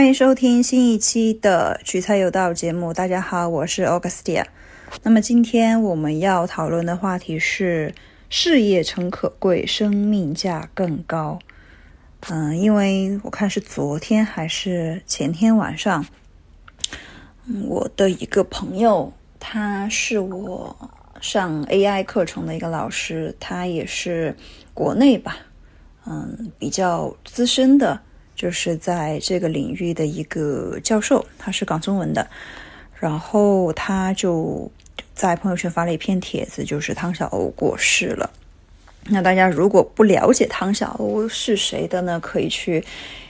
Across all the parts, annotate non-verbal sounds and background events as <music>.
欢迎收听新一期的《取材有道》节目。大家好，我是 Augustia。那么今天我们要讨论的话题是事业诚可贵，生命价更高。嗯，因为我看是昨天还是前天晚上，我的一个朋友，他是我上 AI 课程的一个老师，他也是国内吧，嗯，比较资深的，就是在这个领域的一个教授，他是讲中文的，然后他就在朋友圈发了一篇帖子，就是汤小欧过世了。那大家如果不了解汤小欧是谁的呢？可以去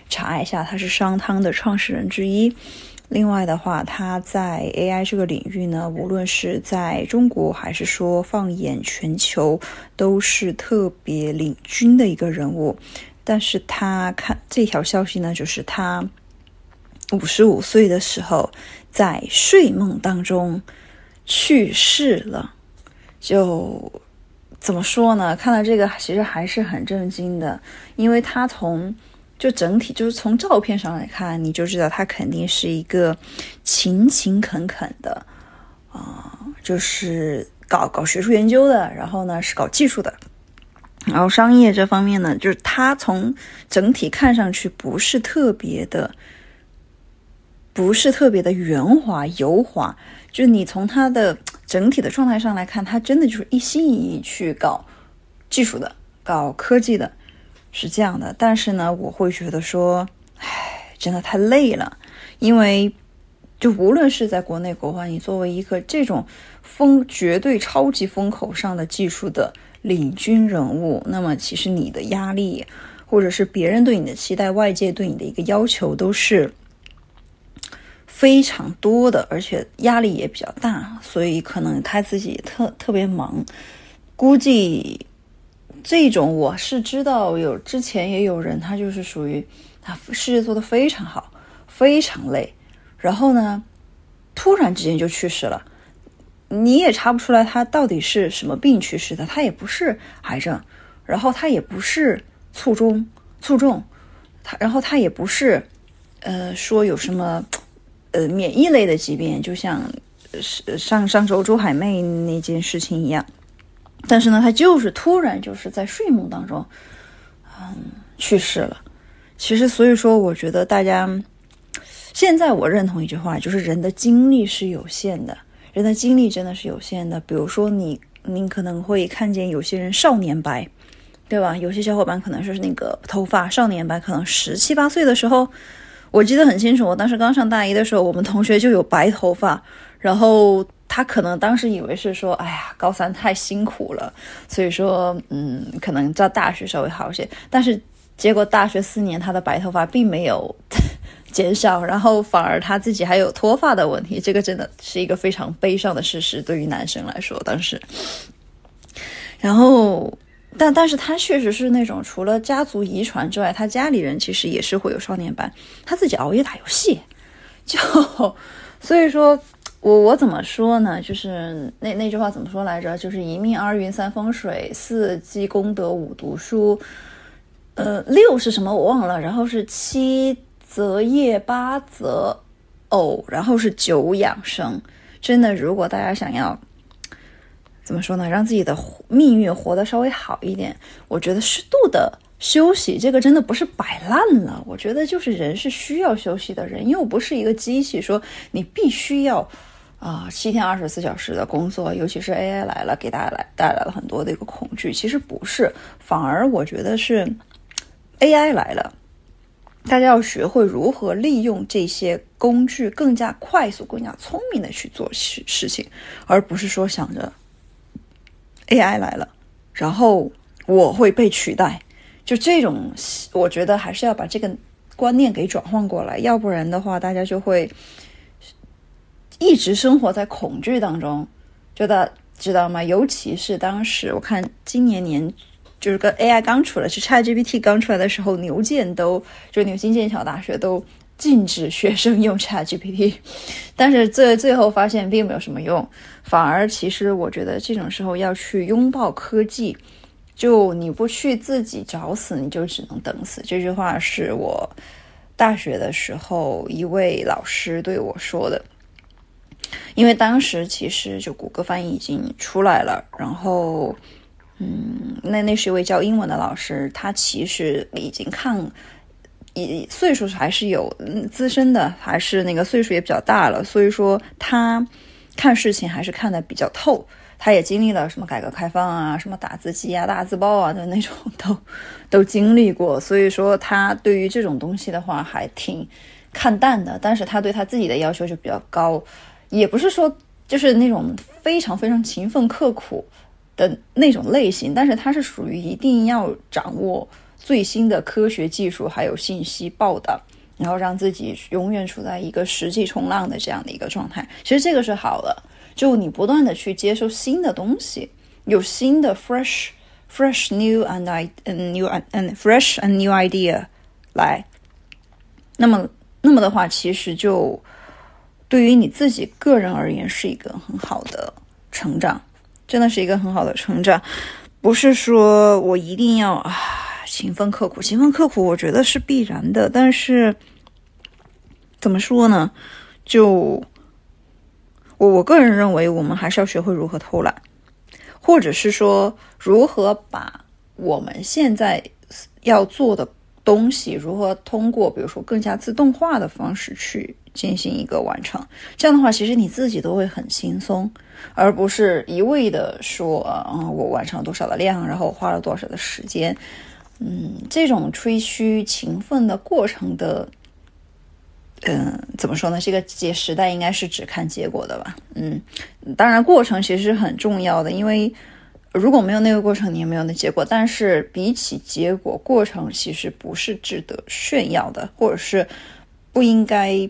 查一下，他是商汤的创始人之一。另外的话，他在 AI 这个领域呢，无论是在中国还是说放眼全球，都是特别领军的一个人物。但是他看这条消息呢，就是他五十五岁的时候在睡梦当中去世了，就。怎么说呢？看到这个，其实还是很震惊的，因为他从就整体就是从照片上来看，你就知道他肯定是一个勤勤恳恳的啊，就是搞搞学术研究的，然后呢是搞技术的，然后商业这方面呢，就是他从整体看上去不是特别的，不是特别的圆滑油滑，就你从他的。整体的状态上来看，他真的就是一心一意去搞技术的、搞科技的，是这样的。但是呢，我会觉得说，唉，真的太累了。因为就无论是在国内国外，你作为一个这种风绝对超级风口上的技术的领军人物，那么其实你的压力，或者是别人对你的期待、外界对你的一个要求，都是。非常多的，而且压力也比较大，所以可能他自己特特别忙。估计这种我是知道，有之前也有人，他就是属于他事业做得非常好，非常累，然后呢，突然之间就去世了。你也查不出来他到底是什么病去世的，他也不是癌症，然后他也不是卒中卒中，他然后他也不是呃说有什么。呃，免疫类的疾病，就像上上周周海媚那件事情一样，但是呢，他就是突然就是在睡梦当中，嗯，去世了。其实，所以说，我觉得大家现在我认同一句话，就是人的精力是有限的，人的精力真的是有限的。比如说，你你可能会看见有些人少年白，对吧？有些小伙伴可能是那个头发少年白，可能十七八岁的时候。我记得很清楚，我当时刚上大一的时候，我们同学就有白头发，然后他可能当时以为是说，哎呀，高三太辛苦了，所以说，嗯，可能在大学稍微好一些，但是结果大学四年他的白头发并没有减少，然后反而他自己还有脱发的问题，这个真的是一个非常悲伤的事实，对于男生来说，当时，然后。但但是他确实是那种除了家族遗传之外，他家里人其实也是会有少年斑。他自己熬夜打游戏，就所以说，我我怎么说呢？就是那那句话怎么说来着？就是一命二运三风水四积功德五读书，呃，六是什么我忘了，然后是七择业八择偶，然后是九养生。真的，如果大家想要。怎么说呢？让自己的命运活得稍微好一点。我觉得适度的休息，这个真的不是摆烂了。我觉得就是人是需要休息的，人又不是一个机器，说你必须要啊七天二十四小时的工作。尤其是 AI 来了，给大家来带来了很多的一个恐惧。其实不是，反而我觉得是 AI 来了，大家要学会如何利用这些工具，更加快速、更加聪明的去做事事情，而不是说想着。AI 来了，然后我会被取代，就这种，我觉得还是要把这个观念给转换过来，要不然的话，大家就会一直生活在恐惧当中，觉得知道吗？尤其是当时我看今年年就是跟 AI 刚出来，是 ChatGPT 刚出来的时候，牛剑都就牛津剑桥大学都。禁止学生用 ChatGPT，<laughs> 但是最最后发现并没有什么用，反而其实我觉得这种时候要去拥抱科技，就你不去自己找死，你就只能等死。这句话是我大学的时候一位老师对我说的，因为当时其实就谷歌翻译已经出来了，然后，嗯，那那是一位教英文的老师，他其实已经看，以岁数还是有资深的，还是那个岁数也比较大了，所以说他看事情还是看得比较透。他也经历了什么改革开放啊，什么打字机啊、大字报啊的那种，<laughs> 都都经历过。所以说，他对于这种东西的话还挺看淡的。但是他对他自己的要求就比较高，也不是说就是那种非常非常勤奋刻苦的那种类型。但是他是属于一定要掌握最新的科学技术还有信息报道，然后让自己永远处在一个实际冲浪的这样的一个状态。其实这个是好的。就你不断的去接受新的东西，有新的 fresh fresh new and I and new and fresh and new idea 来，那么那么的话，其实就对于你自己个人而言是一个很好的成长，真的是一个很好的成长。不是说我一定要啊勤奋刻苦，勤奋刻苦，我觉得是必然的。但是怎么说呢？就我我个人认为，我们还是要学会如何偷懒，或者是说如何把我们现在要做的东西，如何通过比如说更加自动化的方式去进行一个完成。这样的话，其实你自己都会很轻松，而不是一味的说啊，我完成了多少的量，然后花了多少的时间。嗯，这种吹嘘勤奋的过程的。嗯，怎么说呢？这个结时代应该是只看结果的吧？嗯，当然过程其实很重要的，因为如果没有那个过程，你也没有那结果。但是比起结果，过程其实不是值得炫耀的，或者是不应该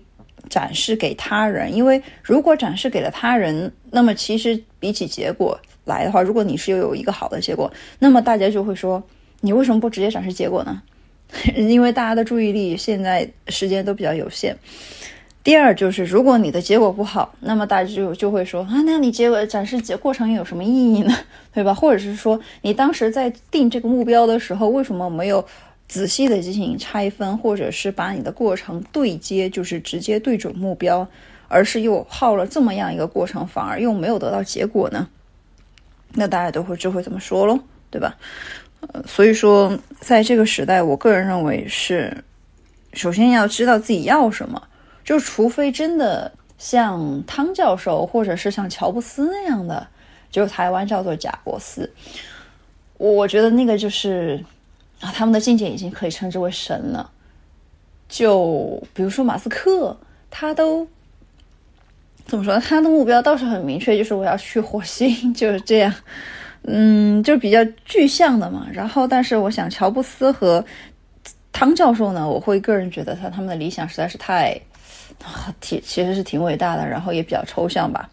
展示给他人。因为如果展示给了他人，那么其实比起结果来的话，如果你是又有一个好的结果，那么大家就会说，你为什么不直接展示结果呢？<laughs> 因为大家的注意力现在时间都比较有限。第二就是，如果你的结果不好，那么大家就就会说啊，那你结果展示结过程有什么意义呢？<laughs> 对吧？或者是说，你当时在定这个目标的时候，为什么没有仔细的进行拆分，或者是把你的过程对接，就是直接对准目标，而是又耗了这么样一个过程，反而又没有得到结果呢？那大家都会就会这么说喽，对吧？呃，所以说，在这个时代，我个人认为是，首先要知道自己要什么。就除非真的像汤教授，或者是像乔布斯那样的，就台湾叫做贾伯斯，我觉得那个就是啊，他们的境界已经可以称之为神了。就比如说马斯克，他都怎么说？他的目标倒是很明确，就是我要去火星，<laughs> 就是这样。嗯，就比较具象的嘛。然后，但是我想，乔布斯和汤教授呢，我会个人觉得他他们的理想实在是太，<laughs> 挺其实是挺伟大的，然后也比较抽象吧。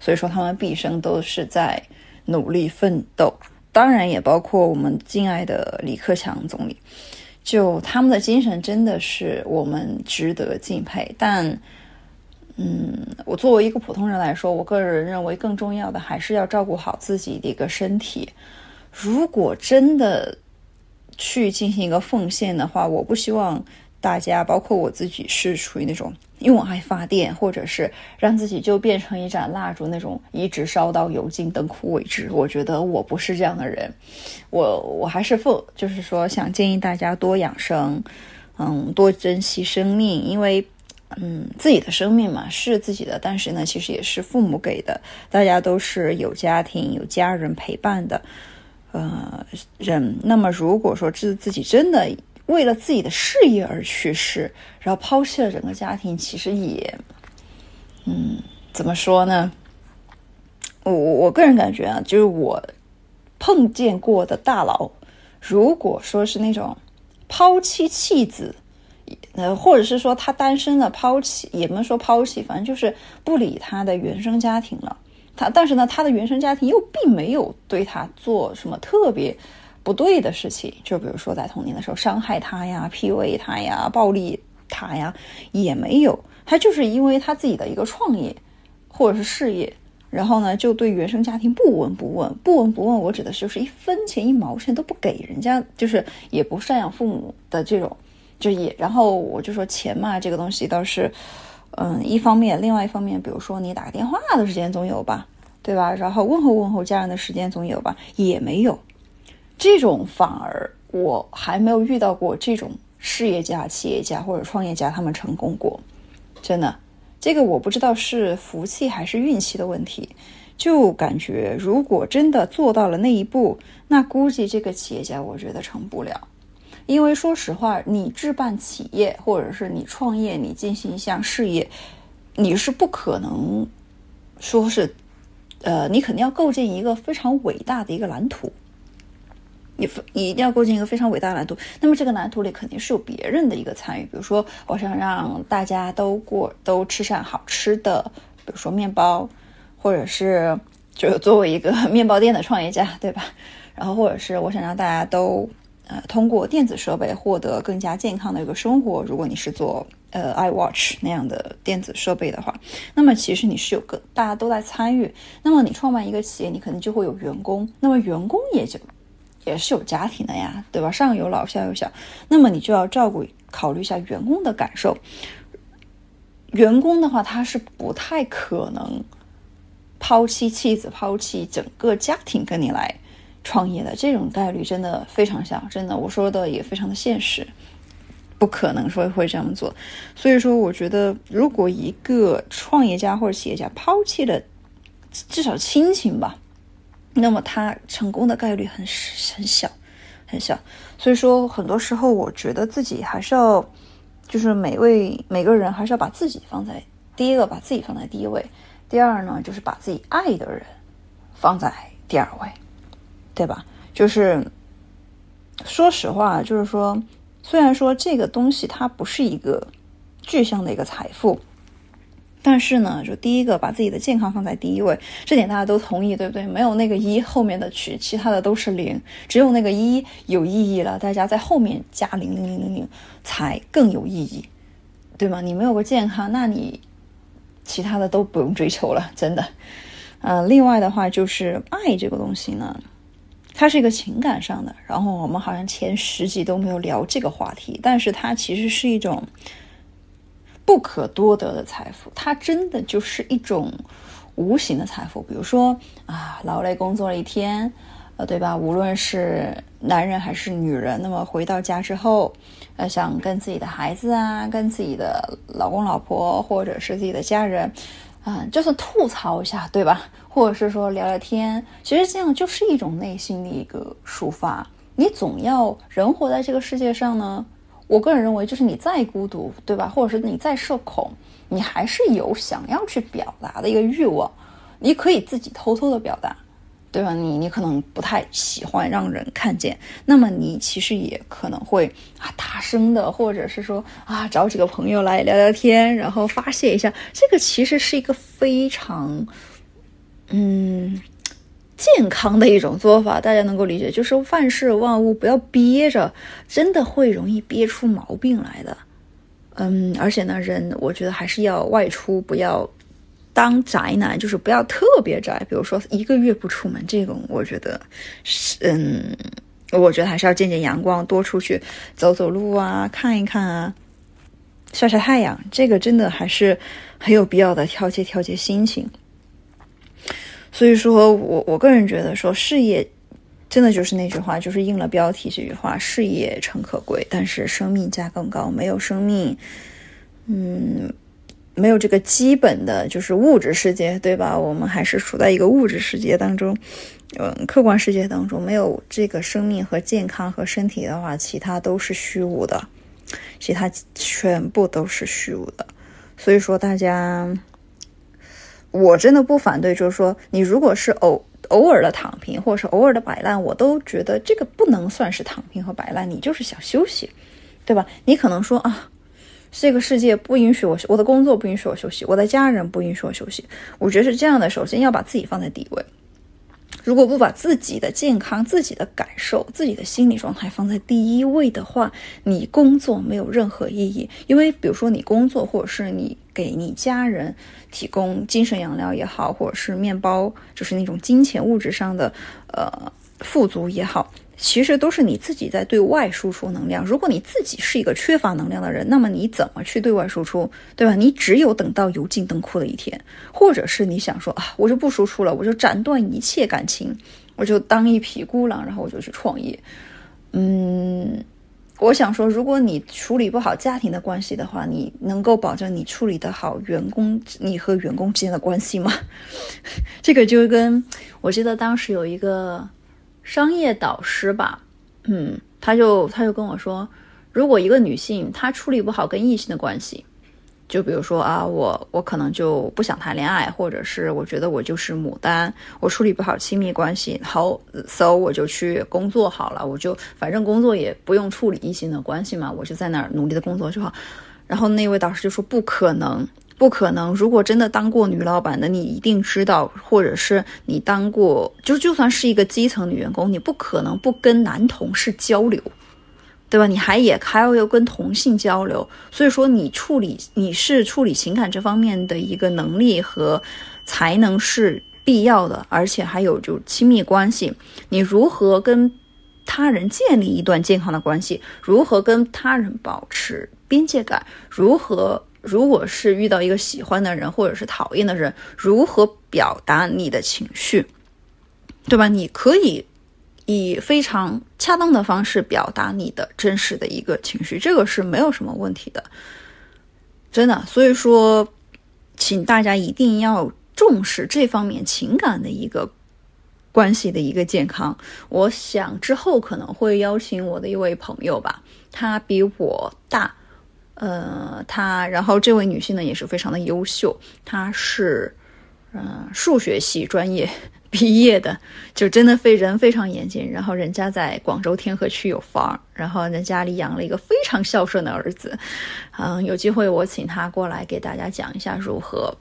所以说，他们毕生都是在努力奋斗。当然，也包括我们敬爱的李克强总理，就他们的精神真的是我们值得敬佩。但嗯，我作为一个普通人来说，我个人认为更重要的还是要照顾好自己的一个身体。如果真的去进行一个奉献的话，我不希望大家，包括我自己，是属于那种用爱发电，或者是让自己就变成一盏蜡烛，那种一直烧到油尽灯枯为止。我觉得我不是这样的人，我我还是奉，就是说想建议大家多养生，嗯，多珍惜生命，因为。嗯，自己的生命嘛是自己的，但是呢，其实也是父母给的。大家都是有家庭、有家人陪伴的，呃，人。那么，如果说自自己真的为了自己的事业而去世，然后抛弃了整个家庭，其实也，嗯，怎么说呢？我我个人感觉啊，就是我碰见过的大佬，如果说是那种抛妻弃子。呃，或者是说他单身了，抛弃也不能说抛弃，反正就是不理他的原生家庭了。他但是呢，他的原生家庭又并没有对他做什么特别不对的事情，就比如说在童年的时候伤害他呀、PUA 他呀、暴力他呀，也没有。他就是因为他自己的一个创业或者是事业，然后呢，就对原生家庭不闻不问，不闻不问。我指的是就是一分钱一毛钱都不给人家，就是也不赡养父母的这种。就也，然后我就说钱嘛，这个东西倒是，嗯，一方面，另外一方面，比如说你打个电话的时间总有吧，对吧？然后问候问候家人的时间总有吧，也没有，这种反而我还没有遇到过这种事业家、企业家或者创业家他们成功过，真的，这个我不知道是福气还是运气的问题，就感觉如果真的做到了那一步，那估计这个企业家我觉得成不了。因为说实话，你置办企业，或者是你创业，你进行一项事业，你是不可能说是，呃，你肯定要构建一个非常伟大的一个蓝图。你你一定要构建一个非常伟大的蓝图。那么这个蓝图里肯定是有别人的一个参与。比如说，我想让大家都过都吃上好吃的，比如说面包，或者是就作为一个 <laughs> 面包店的创业家，对吧？然后或者是我想让大家都。呃，通过电子设备获得更加健康的一个生活。如果你是做呃 iWatch 那样的电子设备的话，那么其实你是有个大家都在参与。那么你创办一个企业，你可能就会有员工，那么员工也就也是有家庭的呀，对吧？上有老下有小，那么你就要照顾考虑一下员工的感受。员工的话，他是不太可能抛弃妻子，抛弃整个家庭跟你来。创业的这种概率真的非常小，真的，我说的也非常的现实，不可能说会这样做。所以说，我觉得如果一个创业家或者企业家抛弃了至少亲情吧，那么他成功的概率很很小，很小。所以说，很多时候我觉得自己还是要，就是每位每个人还是要把自己放在第一个，把自己放在第一位；第二呢，就是把自己爱的人放在第二位。对吧？就是说实话，就是说，虽然说这个东西它不是一个具象的一个财富，但是呢，就第一个把自己的健康放在第一位，这点大家都同意，对不对？没有那个一后面的取，其他的都是零，只有那个一有意义了，大家在后面加零零零零零才更有意义，对吗？你没有个健康，那你其他的都不用追求了，真的。嗯，另外的话就是爱这个东西呢。它是一个情感上的，然后我们好像前十集都没有聊这个话题，但是它其实是一种不可多得的财富，它真的就是一种无形的财富。比如说啊，劳累工作了一天，呃，对吧？无论是男人还是女人，那么回到家之后，呃，想跟自己的孩子啊，跟自己的老公老婆或者是自己的家人。啊，就是吐槽一下，对吧？或者是说聊聊天，其实这样就是一种内心的一个抒发。你总要人活在这个世界上呢，我个人认为，就是你再孤独，对吧？或者是你再社恐，你还是有想要去表达的一个欲望，你可以自己偷偷的表达。对吧？你你可能不太喜欢让人看见，那么你其实也可能会啊大声的，或者是说啊找几个朋友来聊聊天，然后发泄一下。这个其实是一个非常嗯健康的一种做法，大家能够理解。就是万事万物不要憋着，真的会容易憋出毛病来的。嗯，而且呢，人我觉得还是要外出，不要。当宅男就是不要特别宅，比如说一个月不出门，这种我觉得是，嗯，我觉得还是要见见阳光，多出去走走路啊，看一看啊，晒晒太阳，这个真的还是很有必要的，调节调节心情。所以说我我个人觉得说事业真的就是那句话，就是应了标题这句话，事业诚可贵，但是生命价更高，没有生命，嗯。没有这个基本的，就是物质世界，对吧？我们还是处在一个物质世界当中，嗯，客观世界当中，没有这个生命和健康和身体的话，其他都是虚无的，其他全部都是虚无的。所以说，大家，我真的不反对，就是说，你如果是偶偶尔的躺平，或者是偶尔的摆烂，我都觉得这个不能算是躺平和摆烂，你就是想休息，对吧？你可能说啊。这个世界不允许我，我的工作不允许我休息，我的家人不允许我休息。我觉得是这样的，首先要把自己放在第一位。如果不把自己的健康、自己的感受、自己的心理状态放在第一位的话，你工作没有任何意义。因为比如说你工作，或者是你给你家人提供精神养料也好，或者是面包，就是那种金钱物质上的呃富足也好。其实都是你自己在对外输出能量。如果你自己是一个缺乏能量的人，那么你怎么去对外输出，对吧？你只有等到油尽灯枯的一天，或者是你想说啊，我就不输出了，我就斩断一切感情，我就当一匹孤狼，然后我就去创业。嗯，我想说，如果你处理不好家庭的关系的话，你能够保证你处理得好员工，你和员工之间的关系吗？<laughs> 这个就跟我记得当时有一个。商业导师吧，嗯，他就他就跟我说，如果一个女性她处理不好跟异性的关系，就比如说啊，我我可能就不想谈恋爱，或者是我觉得我就是牡丹，我处理不好亲密关系，好，so 我就去工作好了，我就反正工作也不用处理异性的关系嘛，我就在那儿努力的工作就好。然后那位导师就说不可能。不可能！如果真的当过女老板的，你一定知道，或者是你当过，就就算是一个基层女员工，你不可能不跟男同事交流，对吧？你还也还要要跟同性交流，所以说你处理你是处理情感这方面的一个能力和才能是必要的，而且还有就亲密关系，你如何跟他人建立一段健康的关系，如何跟他人保持边界感，如何。如果是遇到一个喜欢的人或者是讨厌的人，如何表达你的情绪，对吧？你可以以非常恰当的方式表达你的真实的一个情绪，这个是没有什么问题的，真的。所以说，请大家一定要重视这方面情感的一个关系的一个健康。我想之后可能会邀请我的一位朋友吧，他比我大。呃，她，然后这位女性呢也是非常的优秀，她是，嗯，数学系专业毕业的，就真的非人非常严谨。然后人家在广州天河区有房，然后在家里养了一个非常孝顺的儿子。嗯，有机会我请他过来给大家讲一下如何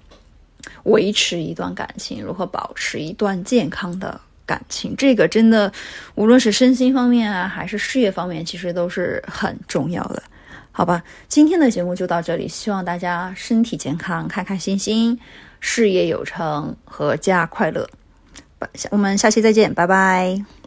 维持一段感情，如何保持一段健康的感情。这个真的，无论是身心方面啊，还是事业方面，其实都是很重要的。好吧，今天的节目就到这里，希望大家身体健康，开开心心，事业有成，阖家快乐。我们下期再见，拜拜。